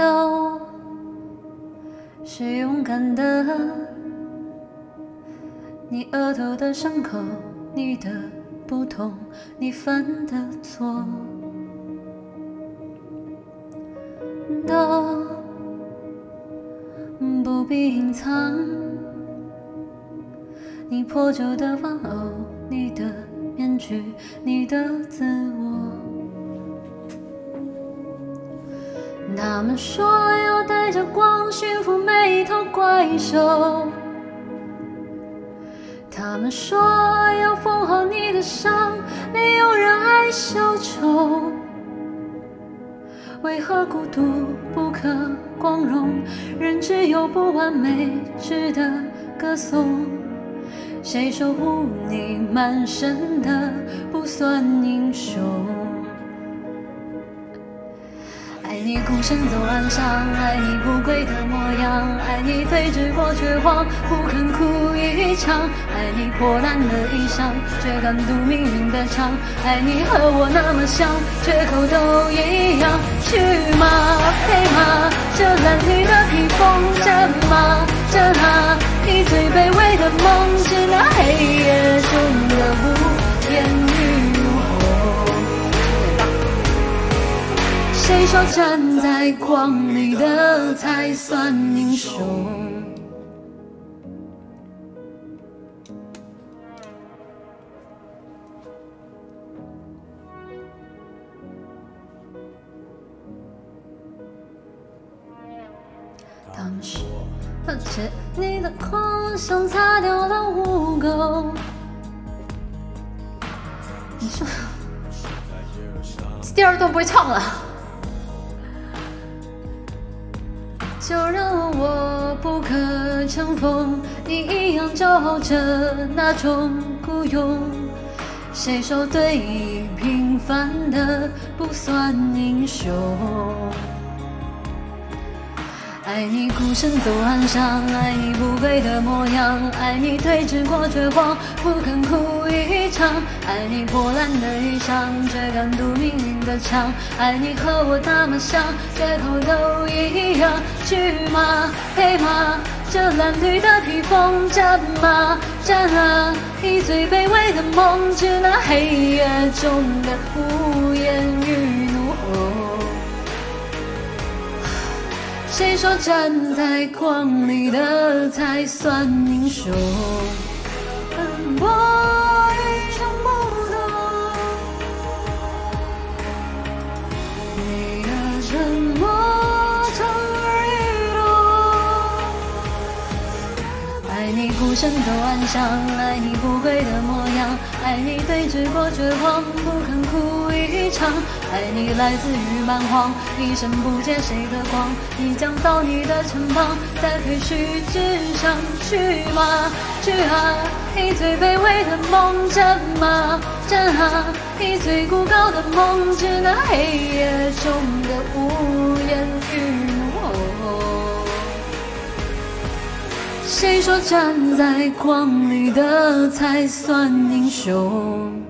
都是勇敢的。你额头的伤口你的不同你犯的错都不必隐藏。你破旧的玩偶你的面具你的自我他们说要带着光驯服每一头怪兽，他们说要缝好你的伤，没有人爱小丑。为何孤独不可光荣？人只有不完美值得歌颂。谁守护你满身的不算英雄？身走暗巷，爱你不跪的模样，爱你对峙过绝望，不肯哭一场，爱你破烂的衣裳，却敢堵命运的枪，爱你和我那么像，缺口都一样。去吗？配吗？这褴褛的披风，战吗？战啊！你最卑微的梦，是那黑夜中的谁说站在光里的才算英雄？他们说，而且你的狂想擦掉了污垢。你说，第二段不会唱了。就让我不可乘风，你一样骄傲着那种孤勇。谁说对平凡的不算英雄？爱你孤身走暗巷，爱你不跪的模样，爱你对峙过绝望，不肯哭一场，爱你破烂的衣裳，却敢堵命运的枪，爱你和我那么像，缺口都一样。去吗？配吗？这褴褛的披风，战吗？战啊！以最卑微的梦，致那黑夜中的无言与谁说站在光里的才算英雄？我身走暗巷，爱你不跪的模样，爱你对峙过绝望，不肯哭一场。爱你来自于蛮荒，一生不见谁的光，你将造你的城邦，在废墟之上，去吗？去啊！以最卑微的梦，战吗？战啊！以最孤高的梦，致那黑夜中的无言与谁说站在光里的才算英雄？